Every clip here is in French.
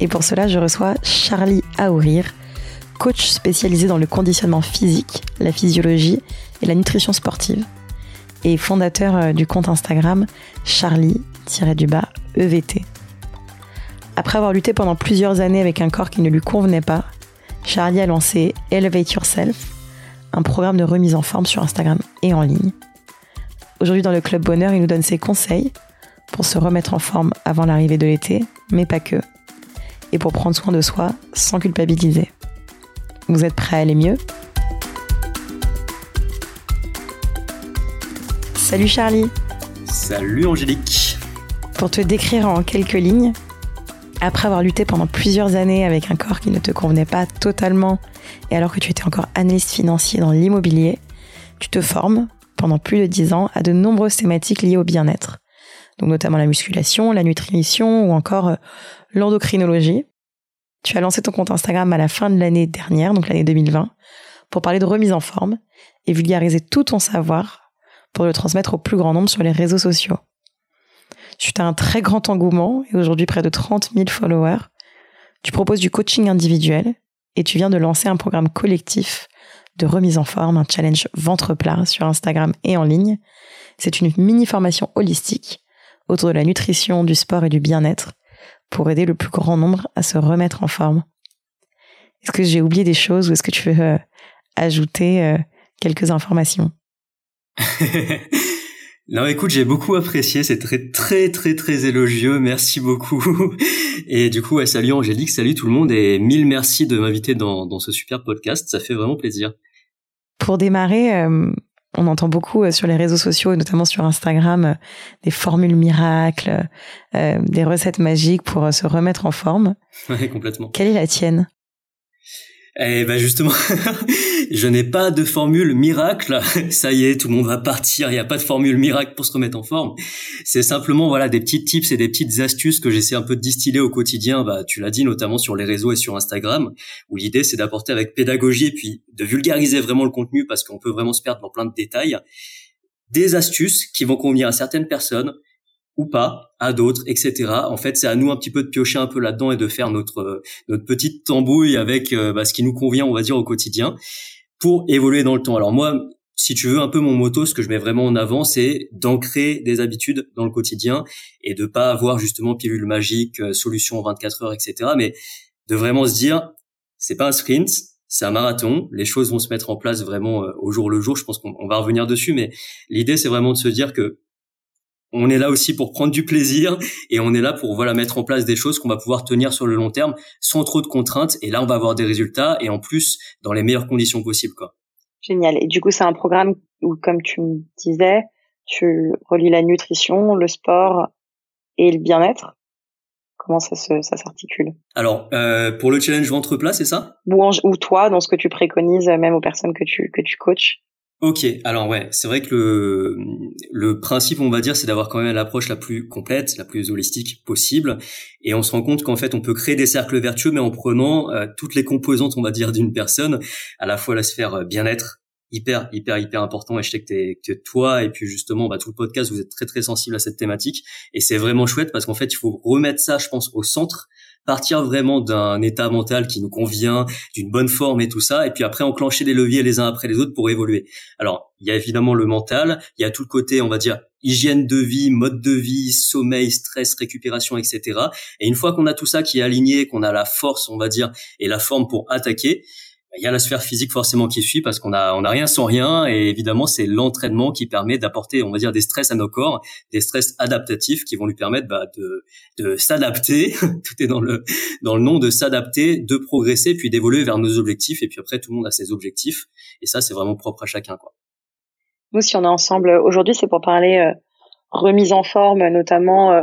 et pour cela, je reçois Charlie Aourir, coach spécialisé dans le conditionnement physique, la physiologie et la nutrition sportive et fondateur euh, du compte Instagram Charlie-EVT. Après avoir lutté pendant plusieurs années avec un corps qui ne lui convenait pas, Charlie a lancé Elevate Yourself, un programme de remise en forme sur Instagram et en ligne. Aujourd'hui dans le Club Bonheur, il nous donne ses conseils pour se remettre en forme avant l'arrivée de l'été, mais pas que, et pour prendre soin de soi sans culpabiliser. Vous êtes prêts à aller mieux? Salut Charlie. Salut Angélique. Pour te décrire en quelques lignes, après avoir lutté pendant plusieurs années avec un corps qui ne te convenait pas totalement et alors que tu étais encore analyste financier dans l'immobilier, tu te formes pendant plus de 10 ans à de nombreuses thématiques liées au bien-être donc notamment la musculation, la nutrition ou encore euh, l'endocrinologie. Tu as lancé ton compte Instagram à la fin de l'année dernière, donc l'année 2020, pour parler de remise en forme et vulgariser tout ton savoir pour le transmettre au plus grand nombre sur les réseaux sociaux. Tu as un très grand engouement et aujourd'hui près de 30 000 followers. Tu proposes du coaching individuel et tu viens de lancer un programme collectif de remise en forme, un challenge ventre plat sur Instagram et en ligne. C'est une mini formation holistique autour de la nutrition, du sport et du bien-être pour aider le plus grand nombre à se remettre en forme. Est-ce que j'ai oublié des choses ou est-ce que tu veux euh, ajouter euh, quelques informations? Non, écoute, j'ai beaucoup apprécié, c'est très très très très élogieux, merci beaucoup. Et du coup, salut Angélique, salut tout le monde et mille merci de m'inviter dans, dans ce super podcast, ça fait vraiment plaisir. Pour démarrer, euh, on entend beaucoup euh, sur les réseaux sociaux et notamment sur Instagram euh, des formules miracles, euh, des recettes magiques pour se remettre en forme. Oui, complètement. Quelle est la tienne? Eh ben justement, je n'ai pas de formule miracle. Ça y est, tout le monde va partir. Il n'y a pas de formule miracle pour se remettre en forme. C'est simplement voilà des petits tips et des petites astuces que j'essaie un peu de distiller au quotidien. Bah, tu l'as dit notamment sur les réseaux et sur Instagram, où l'idée c'est d'apporter avec pédagogie et puis de vulgariser vraiment le contenu parce qu'on peut vraiment se perdre dans plein de détails. Des astuces qui vont convenir à certaines personnes ou pas à d'autres, etc. En fait, c'est à nous un petit peu de piocher un peu là-dedans et de faire notre notre petite tambouille avec euh, bah, ce qui nous convient, on va dire, au quotidien, pour évoluer dans le temps. Alors moi, si tu veux un peu mon moto, ce que je mets vraiment en avant, c'est d'ancrer des habitudes dans le quotidien et de pas avoir justement pilule magique, euh, solution en 24 heures, etc. Mais de vraiment se dire, c'est pas un sprint, c'est un marathon. Les choses vont se mettre en place vraiment euh, au jour le jour. Je pense qu'on va revenir dessus, mais l'idée c'est vraiment de se dire que on est là aussi pour prendre du plaisir et on est là pour voilà mettre en place des choses qu'on va pouvoir tenir sur le long terme sans trop de contraintes et là on va avoir des résultats et en plus dans les meilleures conditions possibles quoi. Génial. Et du coup, c'est un programme où comme tu me disais, tu relis la nutrition, le sport et le bien-être. Comment ça se ça s'articule? Alors euh, pour le challenge ventre plat, c'est ça? Ou, ou toi dans ce que tu préconises même aux personnes que tu que tu coaches? Ok, alors ouais, c'est vrai que le, le principe, on va dire, c'est d'avoir quand même l'approche la plus complète, la plus holistique possible, et on se rend compte qu'en fait, on peut créer des cercles vertueux, mais en prenant euh, toutes les composantes, on va dire, d'une personne, à la fois la sphère euh, bien-être, hyper, hyper, hyper important, et je sais que, que toi, et puis justement, bah, tout le podcast, vous êtes très, très sensible à cette thématique, et c'est vraiment chouette, parce qu'en fait, il faut remettre ça, je pense, au centre, partir vraiment d'un état mental qui nous convient, d'une bonne forme et tout ça, et puis après enclencher les leviers les uns après les autres pour évoluer. Alors, il y a évidemment le mental, il y a tout le côté, on va dire, hygiène de vie, mode de vie, sommeil, stress, récupération, etc. Et une fois qu'on a tout ça qui est aligné, qu'on a la force, on va dire, et la forme pour attaquer, il y a la sphère physique forcément qui suit parce qu'on a on a rien sans rien et évidemment c'est l'entraînement qui permet d'apporter on va dire des stress à nos corps des stress adaptatifs qui vont lui permettre bah, de de s'adapter. Tout est dans le dans le nom de s'adapter de progresser puis d'évoluer vers nos objectifs et puis après tout le monde a ses objectifs et ça c'est vraiment propre à chacun quoi. Nous si on est ensemble aujourd'hui c'est pour parler euh, remise en forme notamment euh,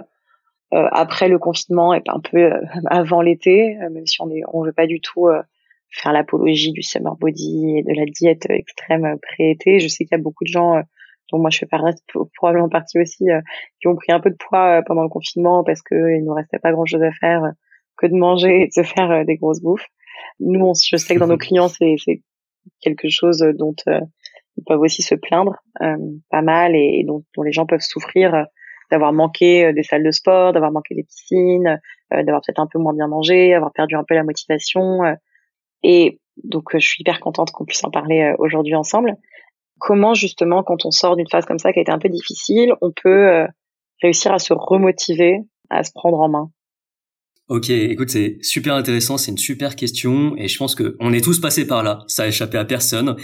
euh, après le confinement et un peu avant l'été même si on est on veut pas du tout faire l'apologie du summer body et de la diète extrême pré-été. Je sais qu'il y a beaucoup de gens dont moi je fais probablement partie aussi, qui ont pris un peu de poids pendant le confinement parce qu'il ne nous restait pas grand chose à faire que de manger et de se faire des grosses bouffes. Nous, je sais que dans nos clients, c'est quelque chose dont ils peuvent aussi se plaindre pas mal et, dont, dont, les gens peuvent souffrir d'avoir manqué des salles de sport, d'avoir manqué des piscines, d'avoir peut-être un peu moins bien mangé, avoir perdu un peu la motivation. Et donc, je suis hyper contente qu'on puisse en parler aujourd'hui ensemble comment justement quand on sort d'une phase comme ça qui a été un peu difficile, on peut euh, réussir à se remotiver, à se prendre en main? Ok, écoute, c'est super intéressant, c'est une super question, et je pense que on est tous passés par là. Ça a échappé à personne.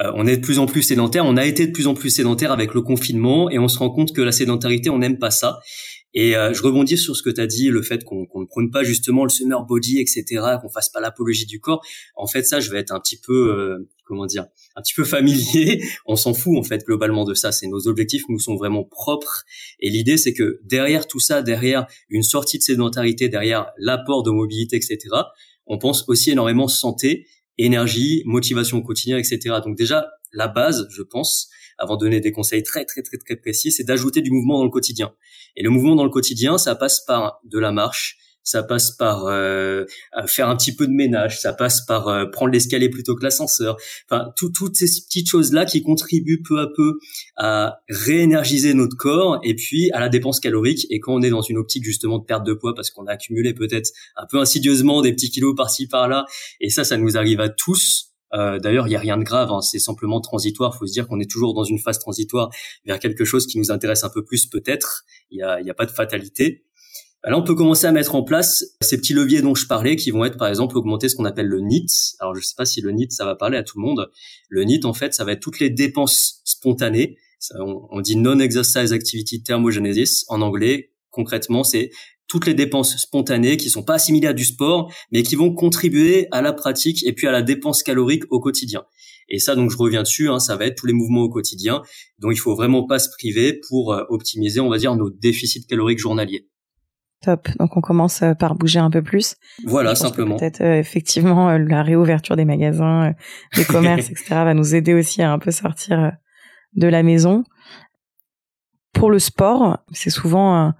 Euh, on est de plus en plus sédentaire, on a été de plus en plus sédentaire avec le confinement, et on se rend compte que la sédentarité, on n'aime pas ça. Et euh, je rebondis sur ce que tu as dit, le fait qu'on ne prône pas justement le summer body, etc., qu'on fasse pas l'apologie du corps. En fait, ça, je vais être un petit peu, euh, comment dire, un petit peu familier. On s'en fout en fait globalement de ça. C'est nos objectifs nous sont vraiment propres. Et l'idée, c'est que derrière tout ça, derrière une sortie de sédentarité, derrière l'apport de mobilité, etc., on pense aussi énormément santé, énergie, motivation au quotidien, etc. Donc déjà, la base, je pense, avant de donner des conseils très très très très précis, c'est d'ajouter du mouvement dans le quotidien. Et le mouvement dans le quotidien, ça passe par de la marche, ça passe par euh, faire un petit peu de ménage, ça passe par euh, prendre l'escalier plutôt que l'ascenseur. Enfin, toutes ces petites choses-là qui contribuent peu à peu à réénergiser notre corps et puis à la dépense calorique. Et quand on est dans une optique justement de perte de poids parce qu'on a accumulé peut-être un peu insidieusement des petits kilos par-ci par-là, et ça, ça nous arrive à tous euh, D'ailleurs, il y a rien de grave, hein, c'est simplement transitoire. Il faut se dire qu'on est toujours dans une phase transitoire vers quelque chose qui nous intéresse un peu plus, peut-être. Il n'y a, y a pas de fatalité. Là, on peut commencer à mettre en place ces petits leviers dont je parlais, qui vont être, par exemple, augmenter ce qu'on appelle le NIT. Alors, je ne sais pas si le NIT, ça va parler à tout le monde. Le NIT, en fait, ça va être toutes les dépenses spontanées. on, on dit Non-Exercise Activity Thermogenesis en anglais. Concrètement, c'est toutes les dépenses spontanées qui sont pas assimilées à du sport, mais qui vont contribuer à la pratique et puis à la dépense calorique au quotidien. Et ça, donc, je reviens dessus, hein, ça va être tous les mouvements au quotidien, dont il faut vraiment pas se priver pour euh, optimiser, on va dire, nos déficits caloriques journaliers. Top. Donc, on commence euh, par bouger un peu plus. Voilà, simplement. Peut-être euh, effectivement la réouverture des magasins, des commerces, etc., va nous aider aussi à un peu sortir de la maison. Pour le sport, c'est souvent un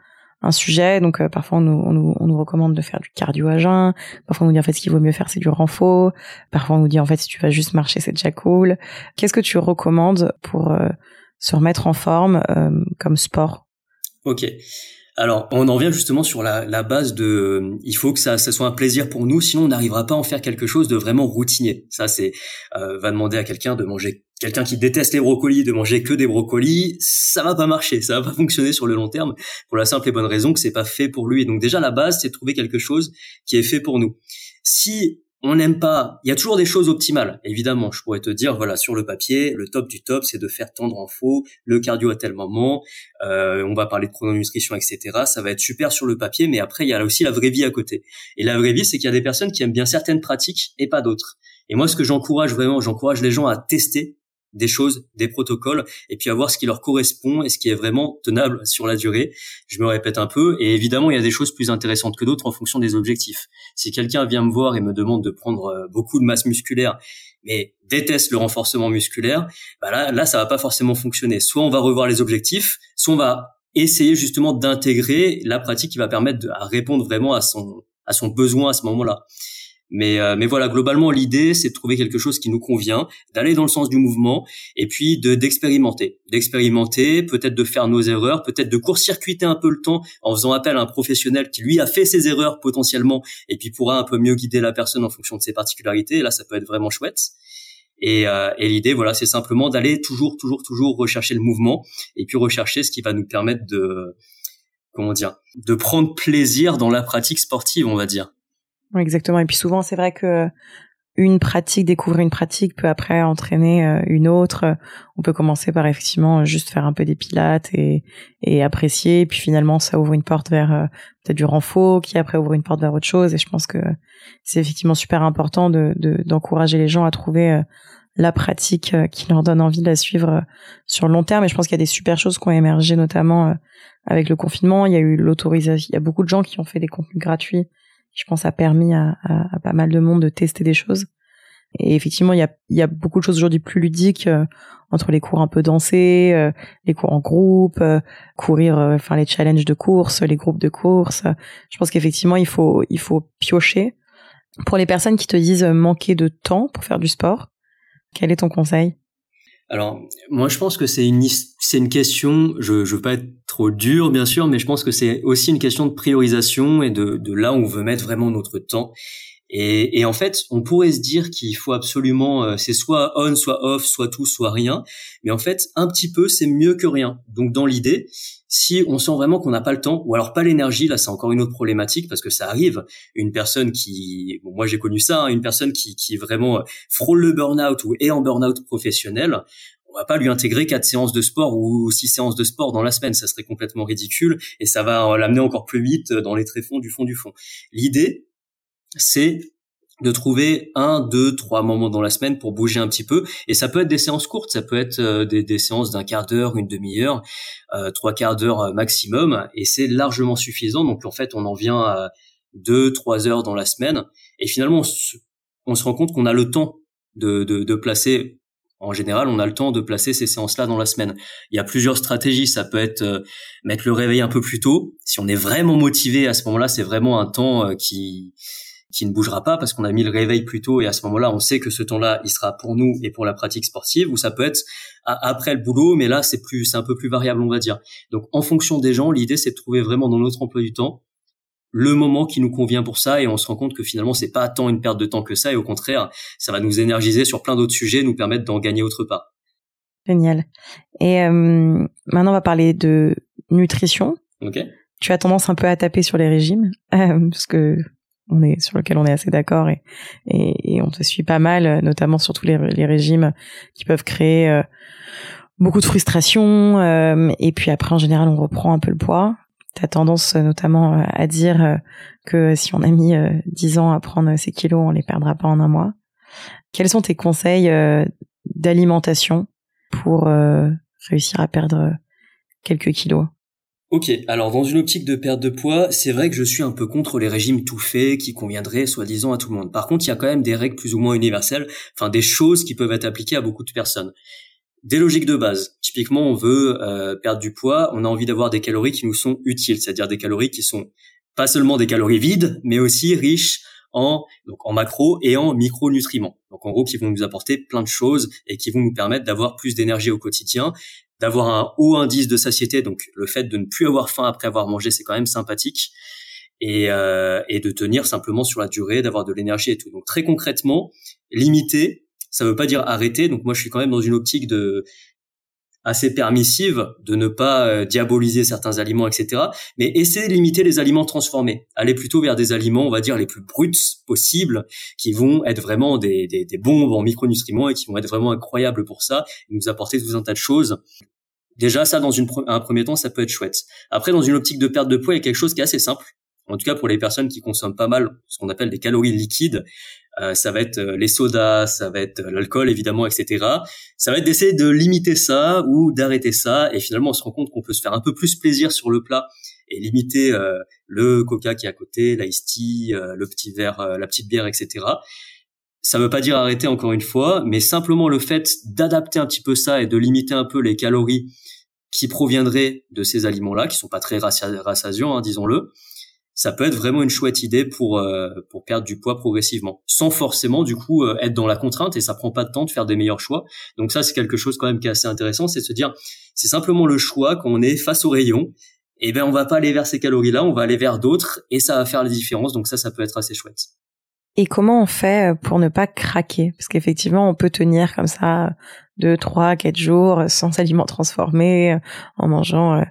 sujet. Donc euh, parfois on nous, on nous, on, nous, recommande de faire du cardio à jeun. Parfois on nous dit en fait ce qu'il vaut mieux faire c'est du renfort. Parfois on nous dit en fait si tu vas juste marcher c'est déjà cool. Qu'est-ce que tu recommandes pour euh, se remettre en forme euh, comme sport? Ok. Alors, on en vient justement sur la, la base de, il faut que ça, ça, soit un plaisir pour nous, sinon on n'arrivera pas à en faire quelque chose de vraiment routinier. Ça, c'est va demander à quelqu'un de manger quelqu'un qui déteste les brocolis de manger que des brocolis, ça va pas marcher, ça va pas fonctionner sur le long terme pour la simple et bonne raison que c'est pas fait pour lui. Donc déjà la base, c'est trouver quelque chose qui est fait pour nous. Si on n'aime pas, il y a toujours des choses optimales. Évidemment, je pourrais te dire, voilà, sur le papier, le top du top, c'est de faire tendre en faux, le cardio à tel moment, euh, on va parler de chrononutrition, etc. Ça va être super sur le papier, mais après, il y a aussi la vraie vie à côté. Et la vraie vie, c'est qu'il y a des personnes qui aiment bien certaines pratiques et pas d'autres. Et moi, ce que j'encourage vraiment, j'encourage les gens à tester des choses, des protocoles, et puis à voir ce qui leur correspond et ce qui est vraiment tenable sur la durée. Je me répète un peu, et évidemment, il y a des choses plus intéressantes que d'autres en fonction des objectifs. Si quelqu'un vient me voir et me demande de prendre euh, beaucoup de masse musculaire, mais déteste le renforcement musculaire, bah là, là, ça va pas forcément fonctionner. Soit on va revoir les objectifs, soit on va essayer justement d'intégrer la pratique qui va permettre de répondre vraiment à son à son besoin à ce moment-là. Mais, euh, mais voilà, globalement, l'idée, c'est de trouver quelque chose qui nous convient, d'aller dans le sens du mouvement, et puis de d'expérimenter, d'expérimenter, peut-être de faire nos erreurs, peut-être de court-circuiter un peu le temps en faisant appel à un professionnel qui lui a fait ses erreurs potentiellement, et puis pourra un peu mieux guider la personne en fonction de ses particularités. là, ça peut être vraiment chouette. Et, euh, et l'idée, voilà, c'est simplement d'aller toujours, toujours, toujours rechercher le mouvement, et puis rechercher ce qui va nous permettre de, comment dire, de prendre plaisir dans la pratique sportive, on va dire. Exactement. Et puis souvent, c'est vrai que une pratique, découvrir une pratique peut après entraîner euh, une autre. On peut commencer par effectivement juste faire un peu des pilates et, et apprécier. puis finalement, ça ouvre une porte vers euh, peut-être du renfort, qui après ouvre une porte vers autre chose. Et je pense que c'est effectivement super important de d'encourager les gens à trouver euh, la pratique qui leur donne envie de la suivre sur le long terme. Et je pense qu'il y a des super choses qui ont émergé, notamment avec le confinement. Il y a eu l'autorisation. Il y a beaucoup de gens qui ont fait des contenus gratuits je pense, a permis à, à, pas mal de monde de tester des choses. Et effectivement, il y a, y a beaucoup de choses aujourd'hui plus ludiques euh, entre les cours un peu dansés, euh, les cours en groupe, euh, courir, enfin les challenges de course, les groupes de course. Je pense qu'effectivement, il faut il faut piocher. Pour les personnes qui te disent manquer de temps pour faire du sport, quel est ton conseil? Alors, moi, je pense que c'est une c'est une question. Je je veux pas être trop dur, bien sûr, mais je pense que c'est aussi une question de priorisation et de de là où on veut mettre vraiment notre temps. Et, et en fait, on pourrait se dire qu'il faut absolument, euh, c'est soit on, soit off, soit tout, soit rien. Mais en fait, un petit peu, c'est mieux que rien. Donc, dans l'idée, si on sent vraiment qu'on n'a pas le temps, ou alors pas l'énergie, là, c'est encore une autre problématique parce que ça arrive. Une personne qui, moi j'ai connu ça, hein, une personne qui, qui vraiment euh, frôle le burn-out ou est en burn-out professionnel, on va pas lui intégrer quatre séances de sport ou six séances de sport dans la semaine, ça serait complètement ridicule et ça va l'amener encore plus vite dans les tréfonds du fond du fond. L'idée, c'est de trouver un, deux, trois moments dans la semaine pour bouger un petit peu. Et ça peut être des séances courtes, ça peut être euh, des, séances d'un quart d'heure, une demi-heure, euh, trois quarts d'heure euh, maximum. Et c'est largement suffisant. Donc en fait, on en vient à deux, trois heures dans la semaine. Et finalement, on se, rend compte qu'on a le temps de, de, de placer en général, on a le temps de placer ces séances-là dans la semaine. Il y a plusieurs stratégies. Ça peut être mettre le réveil un peu plus tôt. Si on est vraiment motivé à ce moment-là, c'est vraiment un temps qui qui ne bougera pas parce qu'on a mis le réveil plus tôt et à ce moment-là, on sait que ce temps-là, il sera pour nous et pour la pratique sportive ou ça peut être après le boulot, mais là, c'est plus, c'est un peu plus variable, on va dire. Donc, en fonction des gens, l'idée, c'est de trouver vraiment dans notre emploi du temps le moment qui nous convient pour ça et on se rend compte que finalement c'est pas tant une perte de temps que ça et au contraire ça va nous énergiser sur plein d'autres sujets nous permettre d'en gagner autre part. Génial. Et euh, maintenant on va parler de nutrition. Ok. Tu as tendance un peu à taper sur les régimes euh, parce que on est sur lequel on est assez d'accord et, et, on te suit pas mal, notamment sur tous les, régimes qui peuvent créer euh, beaucoup de frustration. Euh, et puis après, en général, on reprend un peu le poids. Tu as tendance notamment à dire euh, que si on a mis 10 ans à prendre ces kilos, on les perdra pas en un mois. Quels sont tes conseils d'alimentation pour réussir à perdre quelques kilos? Ok, alors dans une optique de perte de poids, c'est vrai que je suis un peu contre les régimes tout faits qui conviendraient soi-disant à tout le monde. Par contre, il y a quand même des règles plus ou moins universelles, enfin des choses qui peuvent être appliquées à beaucoup de personnes. Des logiques de base. Typiquement, on veut euh, perdre du poids, on a envie d'avoir des calories qui nous sont utiles, c'est-à-dire des calories qui sont pas seulement des calories vides, mais aussi riches en donc en macro et en micronutriments. Donc en gros qui vont nous apporter plein de choses et qui vont nous permettre d'avoir plus d'énergie au quotidien d'avoir un haut indice de satiété, donc le fait de ne plus avoir faim après avoir mangé, c'est quand même sympathique, et, euh, et de tenir simplement sur la durée, d'avoir de l'énergie et tout. Donc très concrètement, limiter, ça veut pas dire arrêter. Donc moi, je suis quand même dans une optique de assez permissive de ne pas euh, diaboliser certains aliments, etc. Mais essayer de limiter les aliments transformés. Aller plutôt vers des aliments, on va dire, les plus bruts possibles, qui vont être vraiment des, des, des bombes en micronutriments et qui vont être vraiment incroyables pour ça, et nous apporter tout un tas de choses. Déjà, ça, dans un premier temps, ça peut être chouette. Après, dans une optique de perte de poids, il y a quelque chose qui est assez simple. En tout cas, pour les personnes qui consomment pas mal ce qu'on appelle des calories liquides, euh, ça va être euh, les sodas, ça va être euh, l'alcool évidemment, etc. Ça va être d'essayer de limiter ça ou d'arrêter ça. Et finalement, on se rend compte qu'on peut se faire un peu plus plaisir sur le plat et limiter le coca qui est à côté, l'ice tea, le petit verre, la petite bière, etc. Ça ne veut pas dire arrêter encore une fois, mais simplement le fait d'adapter un petit peu ça et de limiter un peu les calories qui proviendraient de ces aliments-là, qui sont pas très rassasiants, hein, disons-le, ça peut être vraiment une chouette idée pour euh, pour perdre du poids progressivement, sans forcément du coup euh, être dans la contrainte et ça prend pas de temps de faire des meilleurs choix. Donc ça c'est quelque chose quand même qui est assez intéressant, c'est de se dire c'est simplement le choix quand on est face au rayon. Et eh ben on va pas aller vers ces calories là, on va aller vers d'autres et ça va faire la différence. Donc ça ça peut être assez chouette. Et comment on fait pour ne pas craquer? Parce qu'effectivement, on peut tenir comme ça deux, trois, quatre jours sans aliments transformés, en mangeant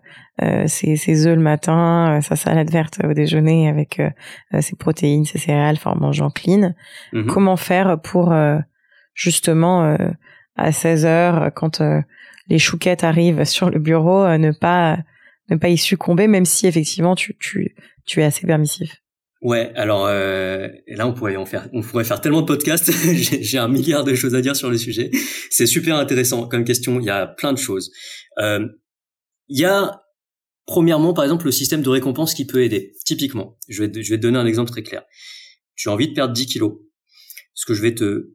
euh, ses, œufs le matin, euh, sa salade verte au déjeuner avec euh, ses protéines, ses céréales, enfin en mangeant clean. Mhm. Comment faire pour justement à 16 heures, quand les chouquettes arrivent sur le bureau, ne pas ne pas y succomber, même si effectivement tu tu tu es assez permissif? Ouais, alors euh, là on pourrait en faire, on pourrait faire tellement de podcasts. J'ai un milliard de choses à dire sur le sujet. C'est super intéressant comme question. Il y a plein de choses. Euh, il y a premièrement par exemple le système de récompense qui peut aider. Typiquement, je vais je vais te donner un exemple très clair. Tu as envie de perdre 10 kilos. Ce que je vais te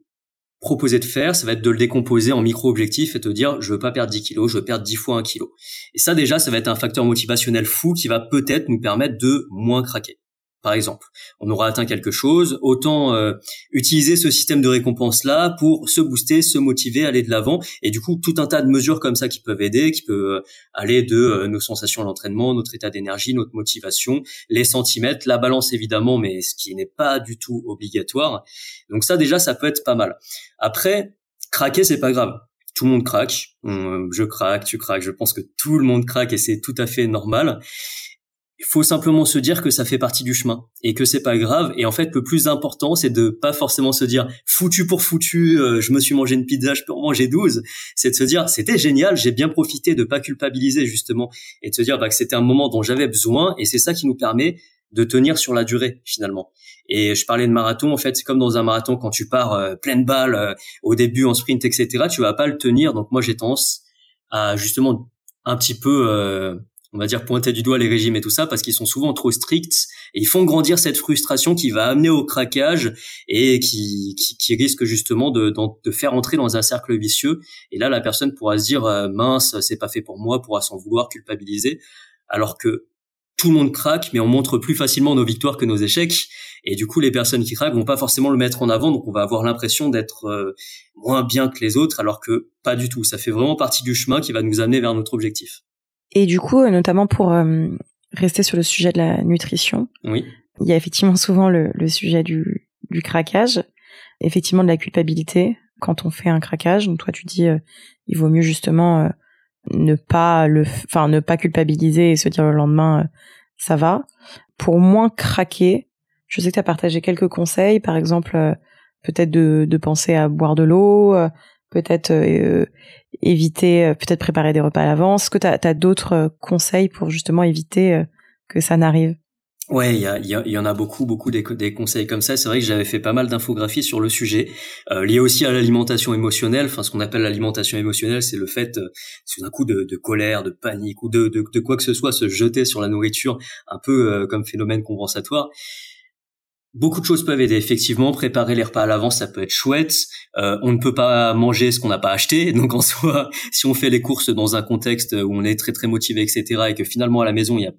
proposer de faire, ça va être de le décomposer en micro-objectifs et te dire je veux pas perdre 10 kilos, je veux perdre 10 fois 1 kilo. Et ça déjà, ça va être un facteur motivationnel fou qui va peut-être nous permettre de moins craquer par exemple. On aura atteint quelque chose, autant euh, utiliser ce système de récompense là pour se booster, se motiver, aller de l'avant et du coup tout un tas de mesures comme ça qui peuvent aider, qui peuvent euh, aller de euh, nos sensations à l'entraînement, notre état d'énergie, notre motivation, les centimètres, la balance évidemment mais ce qui n'est pas du tout obligatoire. Donc ça déjà ça peut être pas mal. Après craquer c'est pas grave. Tout le monde craque, je craque, tu craques, je pense que tout le monde craque et c'est tout à fait normal. Il faut simplement se dire que ça fait partie du chemin et que c'est pas grave. Et en fait, le plus important, c'est de pas forcément se dire foutu pour foutu, euh, je me suis mangé une pizza, je peux en manger 12. C'est de se dire c'était génial, j'ai bien profité de pas culpabiliser justement et de se dire bah, que c'était un moment dont j'avais besoin et c'est ça qui nous permet de tenir sur la durée finalement. Et je parlais de marathon, en fait, c'est comme dans un marathon quand tu pars euh, pleine balle euh, au début en sprint, etc. Tu vas pas le tenir. Donc moi, j'ai tendance à justement un petit peu euh, on va dire pointer du doigt les régimes et tout ça parce qu'ils sont souvent trop stricts et ils font grandir cette frustration qui va amener au craquage et qui, qui, risque justement de, de, faire entrer dans un cercle vicieux. Et là la personne pourra se dire euh, mince c'est pas fait pour moi pourra s'en vouloir culpabiliser. Alors que tout le monde craque mais on montre plus facilement nos victoires que nos échecs. Et du coup les personnes qui craquent vont pas forcément le mettre en avant. Donc on va avoir l'impression d'être euh, moins bien que les autres alors que pas du tout. Ça fait vraiment partie du chemin qui va nous amener vers notre objectif et du coup, notamment pour euh, rester sur le sujet de la nutrition, oui. il y a effectivement souvent le, le sujet du, du, craquage, effectivement de la culpabilité quand on fait un craquage. Donc toi, tu dis, euh, il vaut mieux justement euh, ne pas le, enfin ne pas culpabiliser et se dire le lendemain, ça va. Pour moins craquer, je sais que tu as partagé quelques conseils, par exemple, peut-être de, de penser à boire de l'eau, peut-être euh, éviter, euh, peut-être préparer des repas à l'avance. Est-ce que tu as, d'autres euh, conseils pour justement éviter que ça n'arrive? Ouais, il y, en a beaucoup, beaucoup des, conseils comme ça. C'est vrai que j'avais fait pas mal d'infographies sur le sujet, euh, lié aussi à l'alimentation émotionnelle. Enfin, ce qu'on appelle l'alimentation émotionnelle, c'est le fait, euh, d'un coup de, colère, de panique ou de, quoi que ce soit, se jeter sur la nourriture, un peu comme phénomène compensatoire. Beaucoup de choses peuvent aider. Effectivement, préparer les repas à l'avance, ça peut être chouette. Euh, on ne peut pas manger ce qu'on n'a pas acheté. Donc en soi, si on fait les courses dans un contexte où on est très très motivé, etc., et que finalement à la maison il n'y a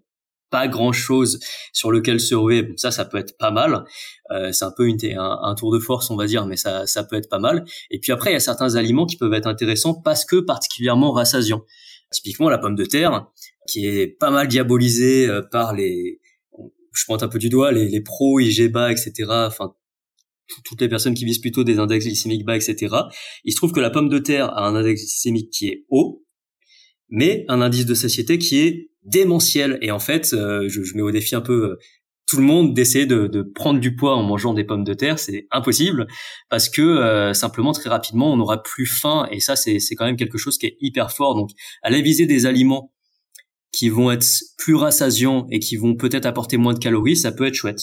pas grand chose sur lequel se ruer, ça, ça peut être pas mal. Euh, c'est un peu un, un, tour de force, on va dire, mais ça, ça peut être pas mal. Et puis après, il y a certains aliments qui peuvent être intéressants parce que particulièrement rassasiants. Typiquement la pomme de terre, qui est pas mal diabolisée euh, par les je pointe un peu du doigt les, les pros, IGBA, etc. Enfin, toutes les personnes qui visent plutôt des index glycémiques bas, etc. Il se trouve que la pomme de terre a un index glycémique qui est haut, mais un indice de satiété qui est démentiel. Et en fait, euh, je, mets au défi un peu euh, tout le monde d'essayer de, prendre du poids en mangeant des pommes de terre. C'est impossible parce que euh, simplement très rapidement on n'aura plus faim. Et ça, c'est quand même quelque chose qui est hyper fort. Donc, allez viser des aliments qui vont être plus rassasiants et qui vont peut-être apporter moins de calories, ça peut être chouette.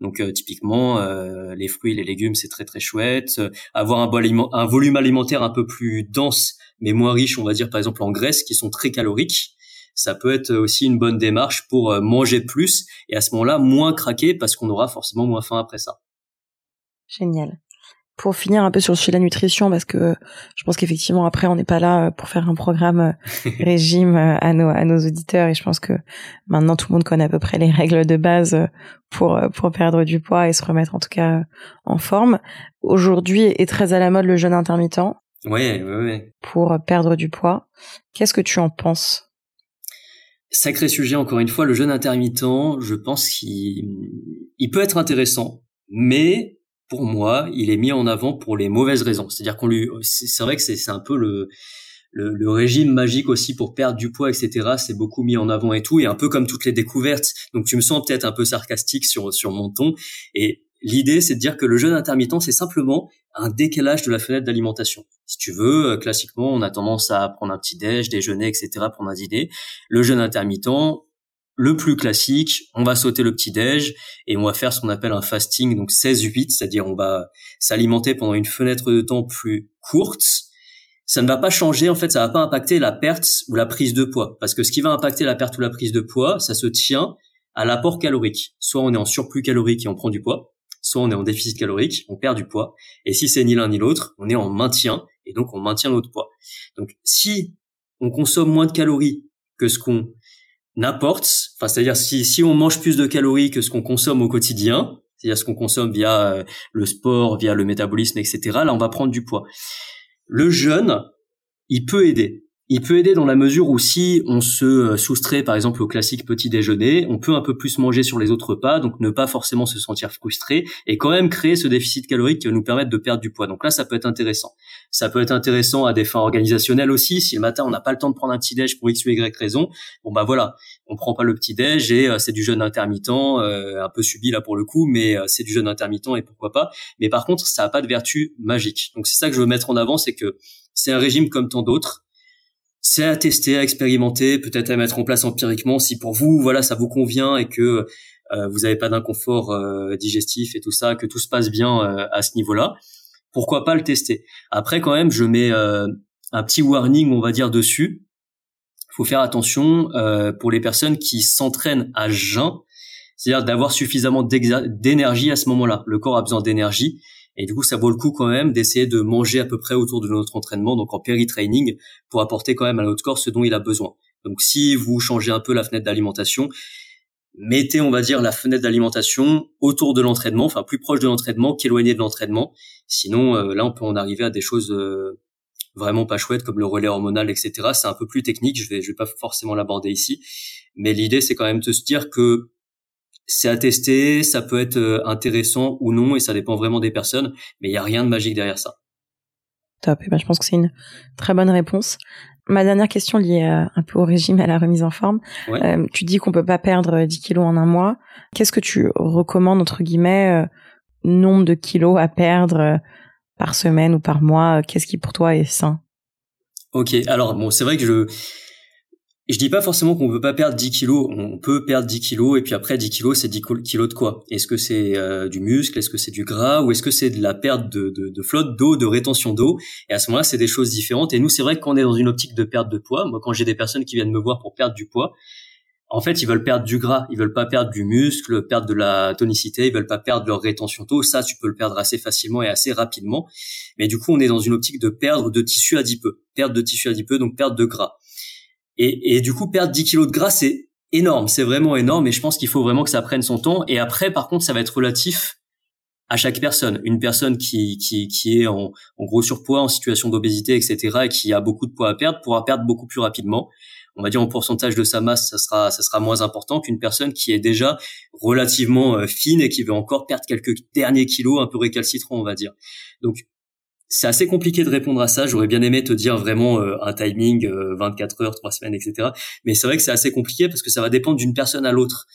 Donc euh, typiquement, euh, les fruits les légumes, c'est très très chouette. Euh, avoir un, volume alimentaire un peu plus dense, mais moins riche, on va dire par exemple en graisses, qui sont très caloriques, ça peut être aussi une bonne démarche pour manger plus et à ce moment-là moins craquer parce qu'on aura forcément moins faim après ça. Génial pour finir un peu sur le sujet de la nutrition, parce que je pense qu'effectivement après on n'est pas là euh, pour faire un programme euh, régime euh, à nos à nos auditeurs, et je pense que maintenant tout le monde connaît à peu près les règles de base pour pour perdre du poids et se remettre en tout cas en forme. Aujourd'hui est très à la mode le jeûne intermittent. Ouais, ouais, ouais. Pour perdre du poids. Qu'est-ce que tu en penses? Sacré sujet encore une fois, le jeûne intermittent, je pense qu'il il peut être intéressant, mais pour moi, il est mis en avant pour les mauvaises raisons. C'est-à-dire qu'on lui, c'est vrai que c'est un peu le, le, le, régime magique aussi pour perdre du poids, etc. C'est beaucoup mis en avant et tout, et un peu comme toutes les découvertes. Donc tu me sens peut-être un peu sarcastique sur sur mon ton. Et l'idée, c'est de dire que le jeûne intermittent, c'est simplement un décalage de la fenêtre d'alimentation. Si tu veux, euh, classiquement, on a tendance à prendre un petit déj, déjeuner, etc., prendre un dîner. Le jeûne intermittent, le plus classique, on va sauter le petit déj et on va faire ce qu'on appelle un fasting, donc 16-8, c'est-à-dire on va s'alimenter pendant une fenêtre de temps plus courte. Ça ne va pas changer, en fait, ça va pas impacter la perte ou la prise de poids, parce que ce qui va impacter la perte ou la prise de poids, ça se tient à l'apport calorique. Soit on est en surplus calorique et on prend du poids, soit on est en déficit calorique, on perd du poids, et si c'est ni l'un ni l'autre, on est en maintien, et donc on maintient notre poids. Donc si on consomme moins de calories que ce qu'on apporte, enfin c'est-à-dire si, si on mange plus de calories que ce qu'on consomme au quotidien, c'est-à-dire ce qu'on consomme via euh, le sport, via le métabolisme, etc., là on va prendre du poids. Le jeûne, il peut aider il peut aider dans la mesure où si on se euh, soustrait par exemple au classique petit déjeuner, on peut un peu plus manger sur les autres repas, donc ne pas forcément se sentir frustré et quand même créer ce déficit calorique qui va nous permettre de perdre du poids. Donc là, ça peut être intéressant. Ça peut être intéressant à des fins organisationnelles aussi. Si le matin on n'a pas le temps de prendre un petit déj pour x ou y raison, bon bah voilà, on prend pas le petit déj et euh, c'est du jeûne intermittent, euh, un peu subi là pour le coup, mais c'est du jeûne intermittent et pourquoi pas. Mais par contre, ça n'a pas de vertu magique. Donc c'est ça que je veux mettre en avant, c'est que c'est un régime comme tant d'autres c'est à tester, à expérimenter, peut-être à mettre en place empiriquement si pour vous, voilà, ça vous convient et que euh, vous n'avez pas d'inconfort euh, digestif et tout ça, que tout se passe bien euh, à ce niveau-là. Pourquoi pas le tester Après, quand même, je mets un petit warning, on va dire dessus. Il faut faire attention pour les personnes qui s'entraînent à jeun, c'est-à-dire d'avoir suffisamment d'énergie à ce moment-là. Le corps a besoin d'énergie et du coup, ça vaut le coup quand même d'essayer de manger à peu près autour de notre entraînement, donc en peri-training, pour apporter quand même à notre corps ce dont il a besoin. Donc si vous changez un peu la fenêtre d'alimentation, mettez, on va dire, la fenêtre d'alimentation autour de l'entraînement, enfin plus proche de l'entraînement qu'éloigné de l'entraînement. Sinon, euh, là, on peut en arriver à des choses euh, vraiment pas chouettes comme le relais hormonal, etc. C'est un peu plus technique, je vais, je vais pas forcément l'aborder ici. Mais l'idée, c'est quand même de se dire que c'est à tester, ça peut être euh, intéressant ou non, et ça dépend vraiment des personnes, mais il n'y a rien de magique derrière ça. Top, et ben, je pense que c'est une très bonne réponse. Ma dernière question liée euh, un peu au régime et à la remise en forme. Euh, tu dis qu'on peut pas perdre 10 kilos en un mois. Qu'est-ce que tu recommandes, entre guillemets, nombre de kilos à perdre par semaine ou par mois? Qu'est-ce qui pour toi est sain? Ok, alors bon, c'est vrai que je je dis pas forcément qu'on peut pas perdre 10 kilos. On peut perdre 10 kilos et puis après 10 kilos, c'est 10 kilos de quoi? Est-ce que c'est euh, du muscle? Est-ce que c'est du gras? Ou est-ce que c'est de la perte de, de, flotte d'eau, de rétention d'eau? Et à ce moment-là, c'est des choses différentes. Et nous, c'est vrai qu'on est dans une optique de perte de poids. Moi, quand j'ai des personnes qui viennent me voir pour perdre du poids, en fait, ils veulent perdre du gras, ils veulent pas perdre du muscle, perdre de la tonicité, ils veulent pas perdre leur rétention d'eau. Ça, tu peux le perdre assez facilement et assez rapidement. Mais du coup, on est dans une optique de perdre de tissu adipeux, perdre de tissu adipeux, donc perdre de gras. Et, du coup, perdre 10 kilos de gras, c'est énorme, c'est vraiment énorme. Et je pense qu'il faut vraiment que ça prenne son temps. Et après, par contre, ça va être relatif à chaque personne. Une personne qui, qui, qui est en, en gros surpoids, en situation d'obésité, etc., et qui a beaucoup de poids à perdre, pourra perdre beaucoup plus rapidement. On va dire en pourcentage de sa masse, ça sera, ça sera moins important qu'une personne qui est déjà relativement euh, fine et qui veut encore perdre quelques derniers kilos, un peu récalcitrant, on va dire. Donc, c'est assez compliqué de répondre à ça. J'aurais bien aimé te dire vraiment euh, un timing, 24 euh, heures, 3 semaines, etc. Mais c'est vrai que c'est assez compliqué parce que ça va dépendre d'une personne à l'autre.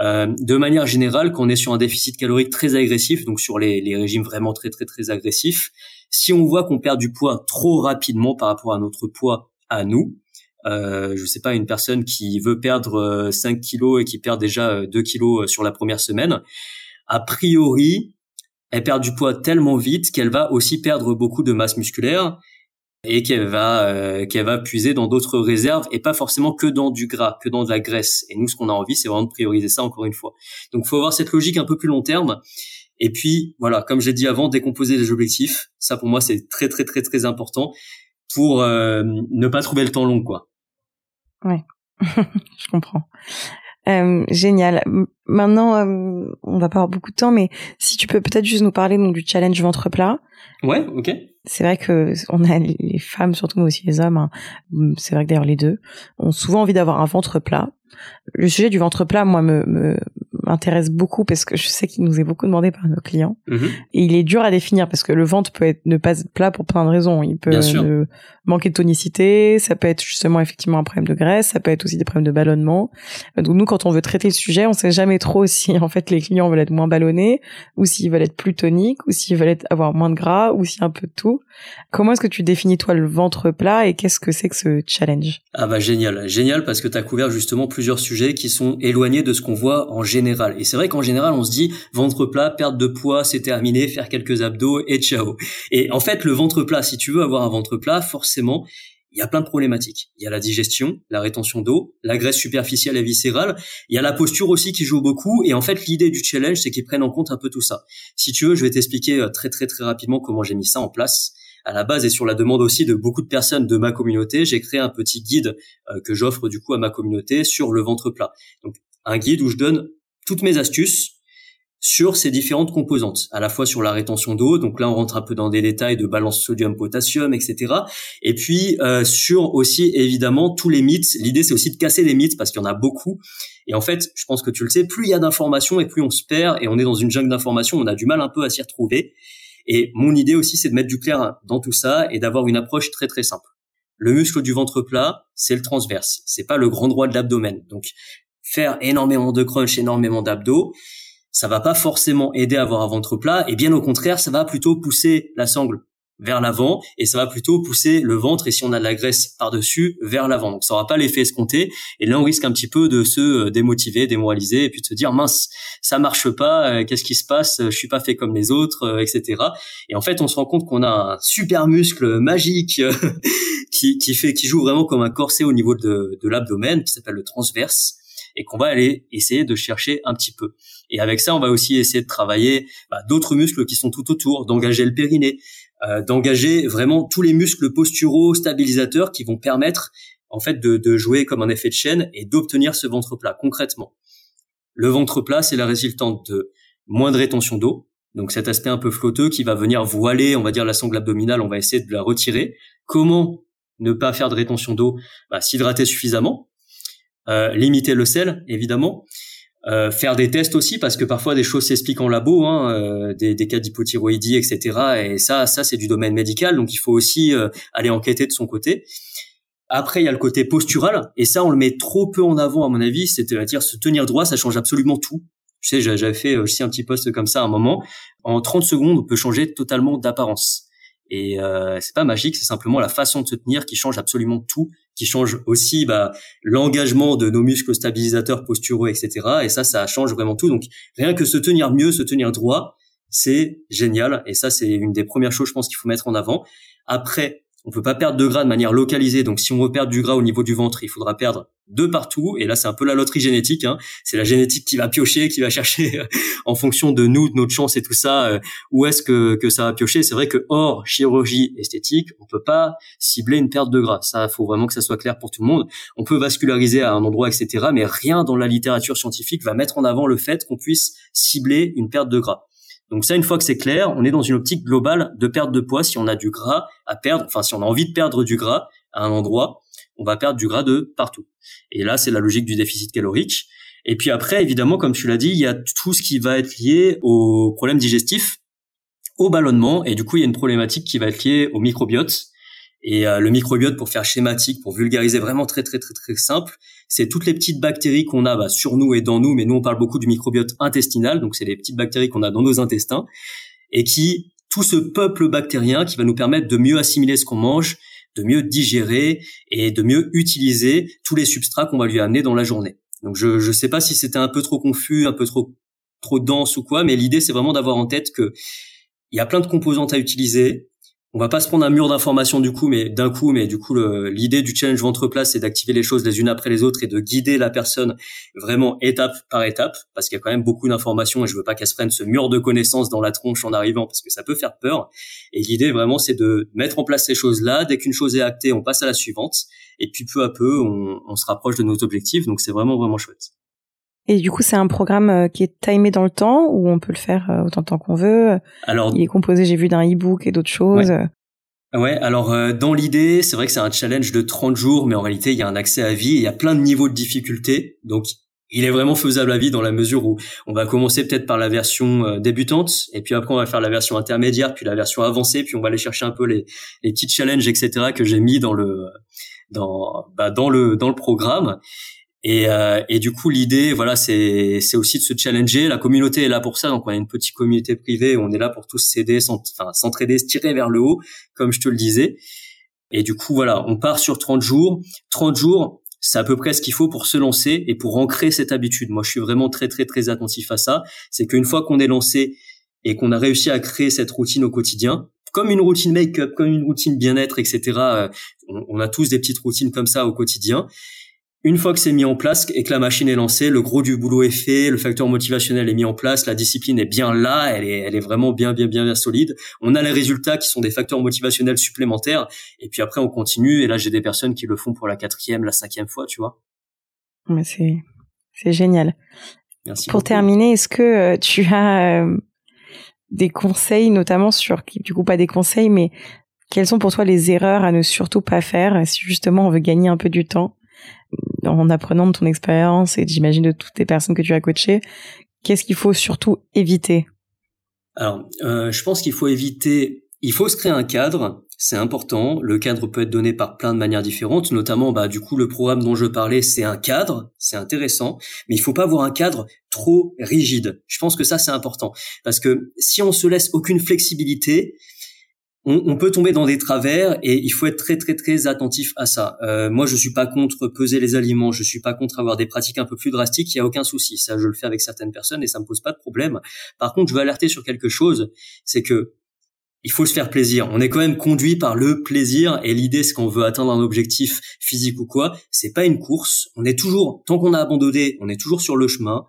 Euh, de manière générale, quand on est sur un déficit calorique très agressif, donc sur les, les régimes vraiment très très très agressifs, si on voit qu'on perd du poids trop rapidement par rapport à notre poids à nous, euh, je sais pas, une personne qui veut perdre 5 kilos et qui perd déjà 2 kilos sur la première semaine, a priori, elle perd du poids tellement vite qu'elle va aussi perdre beaucoup de masse musculaire et qu'elle va euh, qu'elle va puiser dans d'autres réserves et pas forcément que dans du gras, que dans de la graisse. Et nous, ce qu'on a envie, c'est vraiment de prioriser ça encore une fois. Donc, faut avoir cette logique un peu plus long terme. Et puis, voilà, comme j'ai dit avant, décomposer les objectifs. Ça, pour moi, c'est très très très très important pour euh, ne pas trouver le temps long, quoi. Ouais, je comprends. Euh, génial. Maintenant, euh, on va pas avoir beaucoup de temps, mais si tu peux peut-être juste nous parler donc du challenge ventre plat. Ouais, ok. C'est vrai que on a les femmes, surtout mais aussi les hommes. Hein. C'est vrai que d'ailleurs les deux ont souvent envie d'avoir un ventre plat. Le sujet du ventre plat, moi, me, me m'intéresse beaucoup parce que je sais qu'il nous est beaucoup demandé par nos clients. Mhm. Et il est dur à définir parce que le ventre peut être ne pas être plat pour plein de raisons. Il peut manquer de tonicité, ça peut être justement effectivement un problème de graisse, ça peut être aussi des problèmes de ballonnement. Donc nous, quand on veut traiter le sujet, on sait jamais trop si en fait les clients veulent être moins ballonnés ou s'ils veulent être plus toniques ou s'ils veulent être, avoir moins de gras ou si un peu de tout. Comment est-ce que tu définis toi le ventre plat et qu'est-ce que c'est que ce challenge? Ah bah génial, génial parce que tu as couvert justement plusieurs sujets qui sont éloignés de ce qu'on voit en général. Et c'est vrai qu'en général, on se dit ventre plat, perte de poids, c'est terminé, faire quelques abdos et ciao. Et en fait, le ventre plat, si tu veux avoir un ventre plat, forcément, il y a plein de problématiques. Il y a la digestion, la rétention d'eau, la graisse superficielle et viscérale. Il y a la posture aussi qui joue beaucoup. Et en fait, l'idée du challenge, c'est qu'ils prennent en compte un peu tout ça. Si tu veux, je vais t'expliquer euh, très très très rapidement comment j'ai mis ça en place. À la base et sur la demande aussi de beaucoup de personnes de ma communauté, j'ai créé un petit guide euh, que j'offre du coup à ma communauté sur le ventre plat. Donc un guide où je donne toutes mes astuces sur ces différentes composantes, à la fois sur la rétention d'eau, donc là on rentre un peu dans des détails de balance sodium-potassium, etc. Et puis euh, sur aussi évidemment tous les mythes. L'idée c'est aussi de casser les mythes parce qu'il y en a beaucoup. Et en fait, je pense que tu le sais, plus il y a d'informations et plus on se perd et on est dans une jungle d'informations, on a du mal un peu à s'y retrouver. Et mon idée aussi c'est de mettre du clair dans tout ça et d'avoir une approche très très simple. Le muscle du ventre plat, c'est le transverse, c'est pas le grand droit de l'abdomen. Donc faire énormément de crunch, énormément d'abdos ça va pas forcément aider à avoir un ventre plat, et bien au contraire, ça va plutôt pousser la sangle vers l'avant et ça va plutôt pousser le ventre et si on a de la graisse par-dessus vers l'avant. Donc ça aura pas l'effet escompté et là on risque un petit peu de se euh, démotiver, démoraliser et puis de se dire mince, ça marche pas, euh, qu'est-ce qui se passe, je suis pas fait comme les autres, euh, etc. Et en fait on se rend compte qu'on a un super muscle magique qui, qui fait qui joue vraiment comme un corset au niveau de, de l'abdomen qui s'appelle le transverse et qu'on va aller essayer de chercher un petit peu. Et avec ça, on va aussi essayer de travailler bah, d'autres muscles qui sont tout autour, d'engager le périnée, euh, d'engager vraiment tous les muscles posturaux stabilisateurs qui vont permettre en fait de, jouer comme un effet de chaîne et d'obtenir ce ventre plat concrètement. Le ventre plat, c'est la résultante de moins de rétention d'eau, donc cet aspect un peu flotteux qui va venir voiler, on va dire la sangle abdominale, on va essayer de la retirer. Comment ne pas faire de rétention d'eau? Bah, S'hydrater suffisamment, euh, limiter le sel, évidemment. Euh, faire des tests aussi parce que parfois des choses s'expliquent en labo, hein, euh, des, des, cas d'hypothyroïdie, etc. Et ça, ça c'est du domaine médical, donc il faut aussi euh, aller enquêter de son côté. Après, il y a le côté postural, et ça, on le met trop peu en avant à mon avis. C'est-à-dire se tenir droit, ça change absolument tout. Je sais, j'avais fait aussi un petit post comme ça à un moment. En 30 secondes, on peut changer totalement d'apparence. Et euh, c'est pas magique, c'est simplement la façon de se tenir qui change absolument tout, qui change aussi bah, l'engagement de nos muscles stabilisateurs posturaux, etc. Et ça, ça change vraiment tout. Donc rien que se tenir mieux, se tenir droit, c'est génial. Et ça, c'est une des premières choses, je pense, qu'il faut mettre en avant. Après, on peut pas perdre de gras de manière localisée. Donc, si on veut perdre du gras au niveau du ventre, il faudra perdre de partout. Et là, c'est un peu la loterie génétique. Hein. C'est la génétique qui va piocher, qui va chercher euh, en fonction de nous, de notre chance et tout ça, euh, où est-ce que, que ça va piocher. C'est vrai que hors chirurgie esthétique, on peut pas cibler une perte de gras. Ça, faut vraiment que ça soit clair pour tout le monde. On peut vasculariser à un endroit, etc. Mais rien dans la littérature scientifique va mettre en avant le fait qu'on puisse cibler une perte de gras. Donc ça, une fois que c'est clair, on est dans une optique globale de perte de poids. Si on a du gras à perdre, enfin si on a envie de perdre du gras à un endroit, on va perdre du gras de partout. Et là, c'est la logique du déficit calorique. Et puis après, évidemment, comme tu l'as dit, il y a tout ce qui va être lié aux problèmes digestifs, au ballonnement, et du coup, il y a une problématique qui va être liée au microbiote. Et euh, le microbiote, pour faire schématique, pour vulgariser vraiment très très très très simple, c'est toutes les petites bactéries qu'on a bah, sur nous et dans nous, mais nous on parle beaucoup du microbiote intestinal, donc c'est les petites bactéries qu'on a dans nos intestins, et qui, tout ce peuple bactérien qui va nous permettre de mieux assimiler ce qu'on mange, de mieux digérer et de mieux utiliser tous les substrats qu'on va lui amener dans la journée. Donc je ne sais pas si c'était un peu trop confus, un peu trop trop dense ou quoi, mais l'idée c'est vraiment d'avoir en tête que il y a plein de composantes à utiliser, on va pas se prendre un mur d'informations du coup, mais d'un coup, mais du coup, l'idée du challenge ventre place, c'est d'activer les choses les unes après les autres et de guider la personne vraiment étape par étape, parce qu'il y a quand même beaucoup d'informations et je veux pas qu'elle se prenne ce mur de connaissances dans la tronche en arrivant, parce que ça peut faire peur. Et l'idée vraiment, c'est de mettre en place ces choses-là. Dès qu'une chose est actée, on passe à la suivante, et puis peu à peu, on se rapproche de nos objectifs. Donc c'est vraiment vraiment chouette. Et du coup, c'est un programme euh, qui est timé dans le temps ou on peut le faire euh, autant de temps qu'on veut. Alors, il est composé, j'ai vu, d'un e-book et d'autres choses. Ouais. alors euh, dans l'idée, c'est vrai que c'est un challenge de 30 jours, mais en réalité, il y a un accès à vie, il y a plein de niveaux de difficulté. Donc, il est vraiment faisable à vie dans la mesure où on va commencer peut-être par la version débutante, et puis après on va faire la version intermédiaire, puis la version avancée, puis on va aller chercher un peu les, les petits challenges, etc. que j'ai mis dans le dans bah, dans le dans le programme. Et, euh, et du coup, l'idée, voilà, c'est aussi de se challenger. La communauté est là pour ça, donc on a une petite communauté privée. on est là pour tous s'aider, s'entraider, se tirer vers le haut, comme je te le disais. Et du coup, voilà, on part sur 30 jours. 30 jours, c'est à peu près ce qu'il faut pour se lancer et pour ancrer cette habitude. Moi, je suis vraiment très très très attentif à ça. C'est qu'une fois qu'on est lancé et qu'on a réussi à créer cette routine au quotidien, comme une routine make-up, comme une routine bien-être, etc. On, on, a tous des petites routines comme ça au quotidien. Une fois que c'est mis en place et que la machine est lancée, le gros du boulot est fait, le facteur motivationnel est mis en place, la discipline est bien là, elle est, elle est vraiment bien, bien, bien, bien solide. On a les résultats qui sont des facteurs motivationnels supplémentaires. Et puis après, on continue. Et là, j'ai des personnes qui le font pour la quatrième, la cinquième fois, tu vois. Mais c'est, c'est génial. Merci. Pour terminer, est-ce que euh, tu as euh, des conseils, notamment sur, du coup, pas des conseils, mais quelles sont pour toi les erreurs à ne surtout pas faire si justement on veut gagner un peu du temps? En apprenant de ton expérience et j'imagine de toutes les personnes que tu as coachées, qu'est-ce qu'il faut surtout éviter? Alors, euh, je pense qu'il faut éviter, il faut se créer un cadre, c'est important. Le cadre peut être donné par plein de manières différentes, notamment, bah, du coup, le programme dont je parlais, c'est un cadre, c'est intéressant, mais il faut pas avoir un cadre trop rigide. Je pense que ça, c'est important, parce que si on se laisse aucune flexibilité, on, peut tomber dans des travers et il faut être très très très attentif à ça. Euh, moi, je suis pas contre peser les aliments, je suis pas contre avoir des pratiques un peu plus drastiques. Il y a aucun souci, ça je le fais avec certaines personnes et ça me pose pas de problème. Par contre, je veux alerter sur quelque chose, c'est que il faut se faire plaisir. On est quand même conduit par le plaisir et l'idée, c'est qu'on veut atteindre un objectif physique ou quoi. C'est pas une course. On est toujours, tant qu'on a abandonné, on est toujours sur le chemin.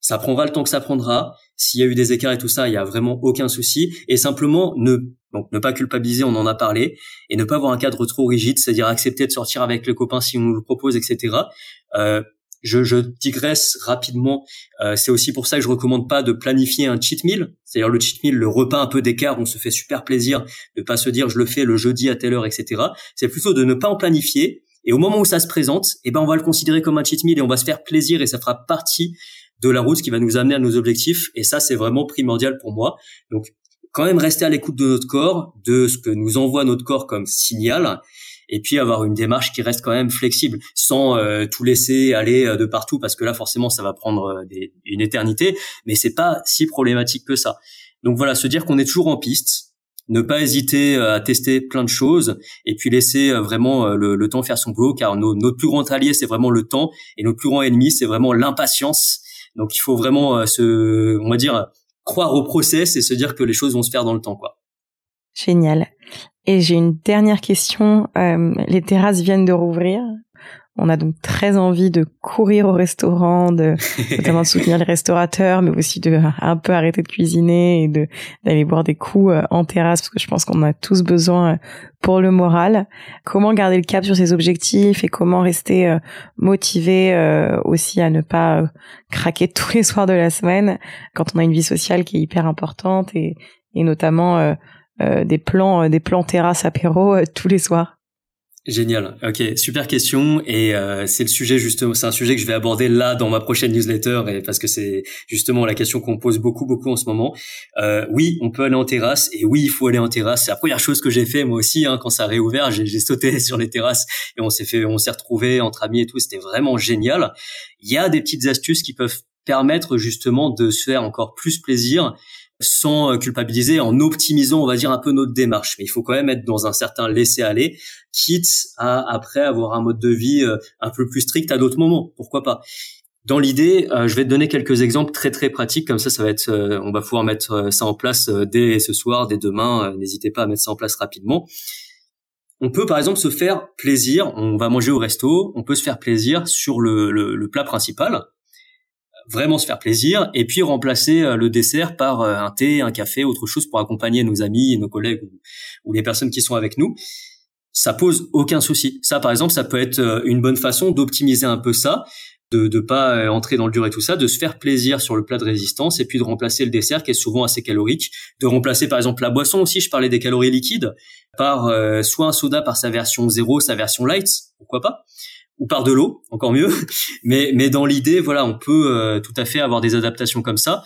Ça prendra le temps que ça prendra. S'il y a eu des écarts et tout ça, il y a vraiment aucun souci. Et simplement ne donc ne pas culpabiliser, on en a parlé, et ne pas avoir un cadre trop rigide, c'est-à-dire accepter de sortir avec le copain si on nous le propose, etc. Euh, je, je, digresse rapidement. Euh, c'est aussi pour ça que je recommande pas de planifier un cheat meal, c'est-à-dire le cheat meal, le repas un peu d'écart, on se fait super plaisir, de pas se dire je le fais le jeudi à telle heure, etc. C'est plutôt de ne pas en planifier. Et au moment où ça se présente, eh ben on va le considérer comme un cheat meal et on va se faire plaisir et ça fera partie de la route qui va nous amener à nos objectifs. Et ça, c'est vraiment primordial pour moi. Donc, quand même rester à l'écoute de notre corps, de ce que nous envoie notre corps comme signal, et puis avoir une démarche qui reste quand même flexible, sans euh, tout laisser aller euh, de partout, parce que là, forcément, ça va prendre euh, des, une éternité. Mais c'est pas si problématique que ça. Donc voilà, se dire qu'on est toujours en piste, ne pas hésiter à tester plein de choses et puis laisser vraiment le, le temps faire son boulot car notre plus grand allié c'est vraiment le temps et notre plus grand ennemi c'est vraiment l'impatience donc il faut vraiment euh, se, on va dire, croire au process et se dire que les choses vont se faire dans le temps, quoi. Génial. Et j'ai une dernière question. Euh, les terrasses viennent de rouvrir. On a donc très envie de courir au restaurant, de notamment de soutenir les restaurateurs, mais aussi de un peu arrêter de cuisiner et de d'aller boire des coups euh, en terrasse parce que je pense qu'on a tous besoin euh, pour le moral. Comment garder le cap sur ses objectifs et comment rester euh, motivé aussi à ne pas craquer tous les soirs de la semaine quand on a une vie sociale qui est hyper importante et, et notamment des plans des plans terrasse apéro tous les soirs? Génial. Ok, super question et euh, c'est le sujet justement, c'est un sujet que je vais aborder là dans ma prochaine newsletter et parce que c'est justement la question qu'on pose beaucoup beaucoup en ce moment. Euh, oui, on peut aller en terrasse et oui, il faut aller en terrasse. C'est la première chose que j'ai fait moi aussi hein, quand ça a réouvert. J'ai sauté sur les terrasses et on s'est fait, on s'est retrouvé entre amis et tout. C'était vraiment génial. Il y a des petites astuces qui peuvent permettre justement de se faire encore plus plaisir sans euh, culpabiliser, en optimisant, on va dire, un peu notre démarche. Mais il faut quand même être dans un certain laisser-aller, quitte à, après, avoir un mode de vie euh, un peu plus strict à d'autres moments. Pourquoi pas? Dans l'idée, euh, je vais te donner quelques exemples très très pratiques, comme ça, ça va être, on va pouvoir mettre ça en place dès ce soir, dès demain. N'hésitez pas à mettre ça en place rapidement. On peut par exemple se faire plaisir. On va manger au resto, on peut se faire plaisir sur le, le plat principal vraiment se faire plaisir et puis remplacer euh, le dessert par euh, un thé, un café, autre chose pour accompagner nos amis, nos collègues ou, les personnes qui sont avec nous. Ça pose aucun souci. Ça, par exemple, ça peut être euh, une bonne façon d'optimiser un peu ça, de ne pas entrer dans le dur et tout ça, de se faire plaisir sur le plat de résistance et puis de remplacer le dessert qui est souvent assez calorique, de remplacer par exemple la boisson aussi, je parlais des calories liquides, par soit un soda par sa version zéro, sa version light, pourquoi pas, ou par de l'eau, encore mieux. Mais, mais dans l'idée, voilà, on peut euh, tout à fait avoir des adaptations comme ça.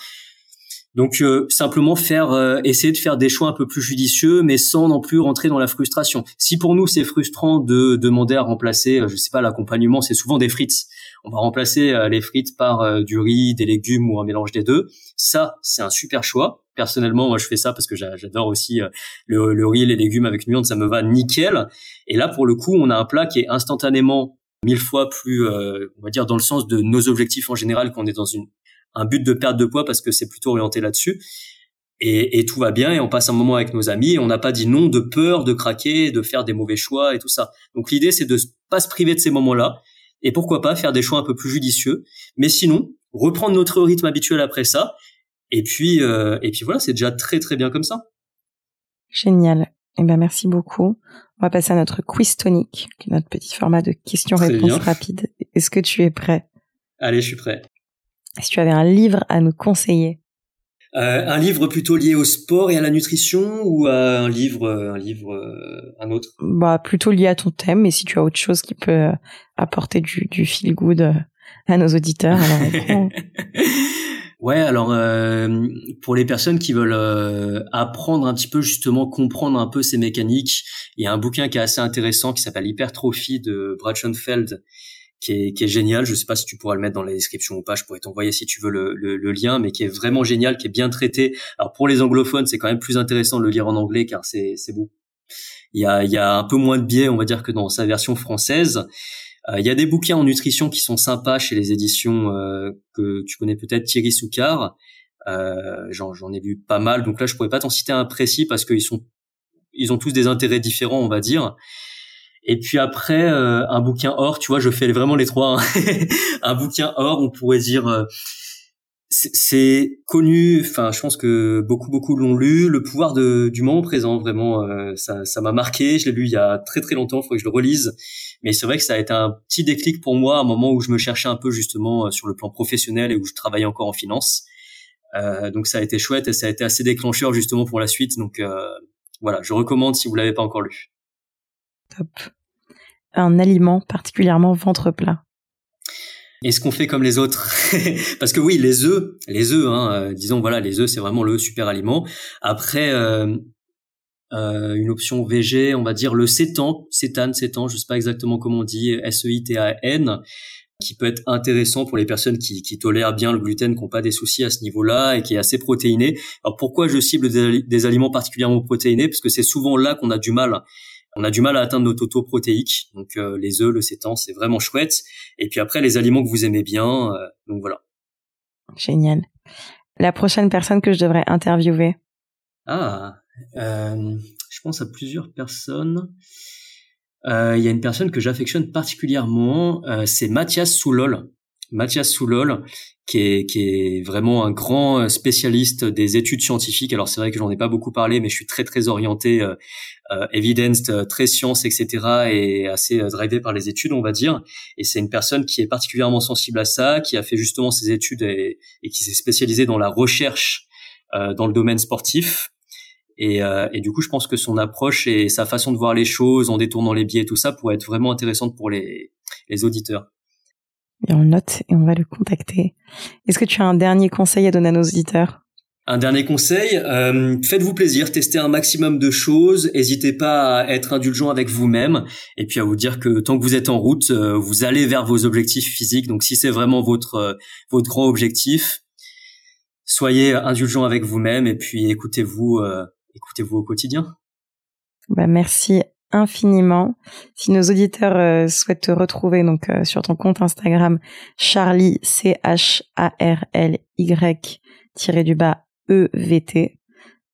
Donc euh, simplement faire euh, essayer de faire des choix un peu plus judicieux, mais sans non plus rentrer dans la frustration. Si pour nous c'est frustrant de demander à remplacer, je sais pas, l'accompagnement, c'est souvent des frites. On va remplacer les frites par du riz, des légumes ou un mélange des deux. Ça, c'est un super choix. Personnellement, moi je fais ça parce que j'adore aussi le, le riz les légumes avec une viande, ça me va nickel. Et là, pour le coup, on a un plat qui est instantanément mille fois plus, euh, on va dire, dans le sens de nos objectifs en général, qu'on est dans une, un but de perte de poids parce que c'est plutôt orienté là-dessus. et, et, tout va bien et on passe un moment avec nos amis et on n'a pas dit non de peur de craquer, de faire des mauvais choix et tout ça. Donc l'idée c'est de pas se priver de ces moments-là et pourquoi pas faire des choix un peu plus judicieux. Mais sinon, reprendre notre rythme habituel après ça et puis euh, et puis voilà, c'est déjà très très bien comme ça. Génial. Eh ben merci beaucoup. On va passer à notre quiz tonique, qui est notre petit format de questions-réponses rapides. Est-ce que tu es prêt? Allez, je suis prêt. Est-ce que tu avais un livre à nous conseiller euh, un livre plutôt lié au sport et à la nutrition ou un livre, un livre, euh, un autre? Bah plutôt lié à ton thème. Mais si tu as autre chose qui peut euh, apporter du, du feel good à nos auditeurs, alors. ouais, alors pour les personnes qui veulent apprendre un petit peu justement comprendre un peu ces mécaniques, il y a un bouquin qui est assez intéressant qui s'appelle Hypertrophie de Brad Schoenfeld qui est, qui est génial. Je sais pas si tu pourras le mettre dans la description ou pas. Je pourrais t'envoyer si tu veux le, le, le, lien, mais qui est vraiment génial, qui est bien traité. Alors pour les anglophones, c'est quand même plus intéressant de le lire en anglais car c'est c'est beau. Il y a il y a un peu moins de biais, on va dire, que dans sa version française. Euh, il y a des bouquins en nutrition qui sont sympas chez les éditions euh, que tu connais peut-être, Thierry Soucard. Euh, j'en ai vu pas mal. Donc là, je pourrais pas t'en citer un précis parce qu'ils sont ils ont tous des intérêts différents, on va dire. Et puis après, euh, un bouquin or, tu vois, je fais vraiment les trois. Hein. un bouquin or, on pourrait dire, euh, c'est connu. Enfin, je pense que beaucoup, beaucoup l'ont lu. Le pouvoir de, du moment présent, vraiment, euh, ça, ça m'a marqué. Je l'ai lu il y a très, très longtemps. Il faut que je le relise. Mais c'est vrai que ça a été un petit déclic pour moi, un moment où je me cherchais un peu justement sur le plan professionnel et où je travaillais encore en finance. donc ça a été chouette et ça a été assez déclencheur justement pour la suite. Donc voilà, je recommande si vous l'avez pas encore lu. Top. Un aliment particulièrement ventre plat. Est-ce qu'on fait comme les autres Parce que oui, les œufs, les œufs, hein, euh, disons voilà, les œufs c'est vraiment le super aliment. Après, euh, euh, une option VG, on va dire le sétan, sétane, sétan, je sais pas exactement comment on dit, S-E-I-T-A-N, qui peut être intéressant pour les personnes qui, qui tolèrent bien le gluten, qui n'ont pas des soucis à ce niveau-là et qui est assez protéiné. Alors pourquoi je cible des, des aliments particulièrement protéinés? Parce que c'est souvent là qu'on a du mal on a du mal à atteindre nos totaux protéiques. Donc euh, les œufs, le sétan, c'est vraiment chouette. Et puis après les aliments que vous aimez bien. Euh, donc voilà. Génial. La prochaine personne que je devrais interviewer? Ah, euh, je pense à plusieurs personnes. Il y a une personne que j'affectionne particulièrement, c'est Mathias Soulol. Mathias Soulol, qui est, qui est vraiment un grand euh, spécialiste des études scientifiques. Alors c'est vrai que j'en ai pas beaucoup parlé, mais je suis très très orienté euh, euh evidence, euh, très science, etc. et assez drivé par les études, on va dire. Et c'est une personne qui est particulièrement sensible à ça, qui a fait justement ses études et, et qui s'est spécialisé dans la recherche euh, dans le domaine sportif. Et, et, du coup, je pense que son approche et sa façon de voir les choses en détournant les biais, tout ça, pourrait être vraiment intéressante pour les, les auditeurs et on note et on va le contacter. Est-ce que tu as un dernier conseil à donner à nos auditeurs? Un dernier conseil, euh, faites-vous plaisir, testez un maximum de choses, n'hésitez pas à être indulgent avec vous-même et puis à vous dire que tant que vous êtes en route, euh, vous allez vers vos objectifs physiques. Donc si c'est vraiment votre euh, votre grand objectif, soyez indulgent avec vous-même et puis écoutez-vous écoutez-vous au quotidien. Bah merci infiniment. Si nos auditeurs euh, souhaitent te retrouver donc euh, sur ton compte Instagram Charlie C H A R L Y tiré du bas E V T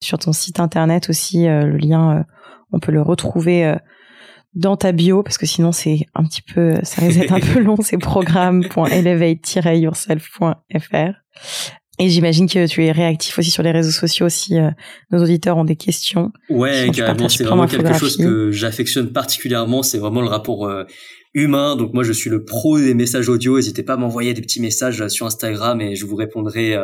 sur ton site internet aussi euh, le lien on peut le retrouver dans ta bio parce que sinon c'est un petit peu ça risque d'être un peu long c'est programme.elevate-yourself.fr et j'imagine que tu es réactif aussi sur les réseaux sociaux si euh, nos auditeurs ont des questions. Ouais, carrément, c'est vraiment quelque chose que j'affectionne particulièrement, c'est vraiment le rapport euh, humain. Donc moi, je suis le pro des messages audio. N'hésitez pas à m'envoyer des petits messages euh, sur Instagram et je vous répondrai.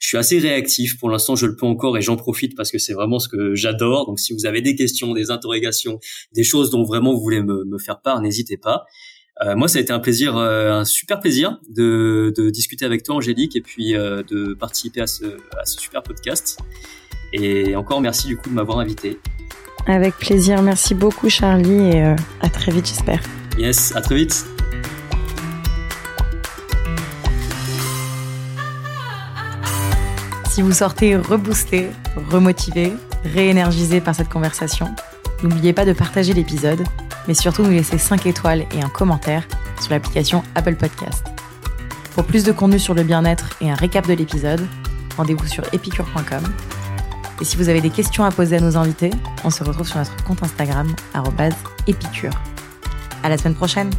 je suis assez réactif. Pour l'instant, je le peux encore et j'en profite parce que c'est vraiment ce que j'adore. Donc si vous avez des questions, des interrogations, des choses dont vraiment vous voulez me, me faire part, n'hésitez pas. Euh, moi, ça a été un plaisir, euh, un super plaisir de, de, discuter avec toi, Angélique, et puis euh, de participer à ce, à ce super podcast. Et encore merci du coup de m'avoir invité. Avec plaisir, merci beaucoup Charlie et à très vite j'espère. Yes, à très vite. Si vous sortez reboosté, remotivé, réénergisé par cette conversation, n'oubliez pas de partager l'épisode mais surtout nous laisser 5 étoiles et un commentaire sur l'application Apple Podcast. Pour plus de contenu sur le bien-être et un récap de l'épisode, rendez-vous sur epicure.com. Et si vous avez des questions à poser à nos invités, on se retrouve sur notre compte Instagram, épicure. À la semaine prochaine!